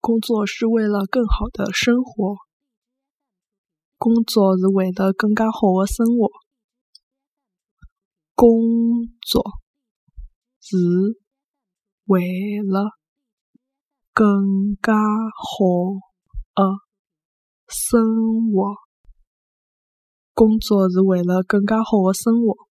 工作是为了更好的生活。工作是为了更加好的生活。工作是为了更加好的生活。工作是为了更加好的生活。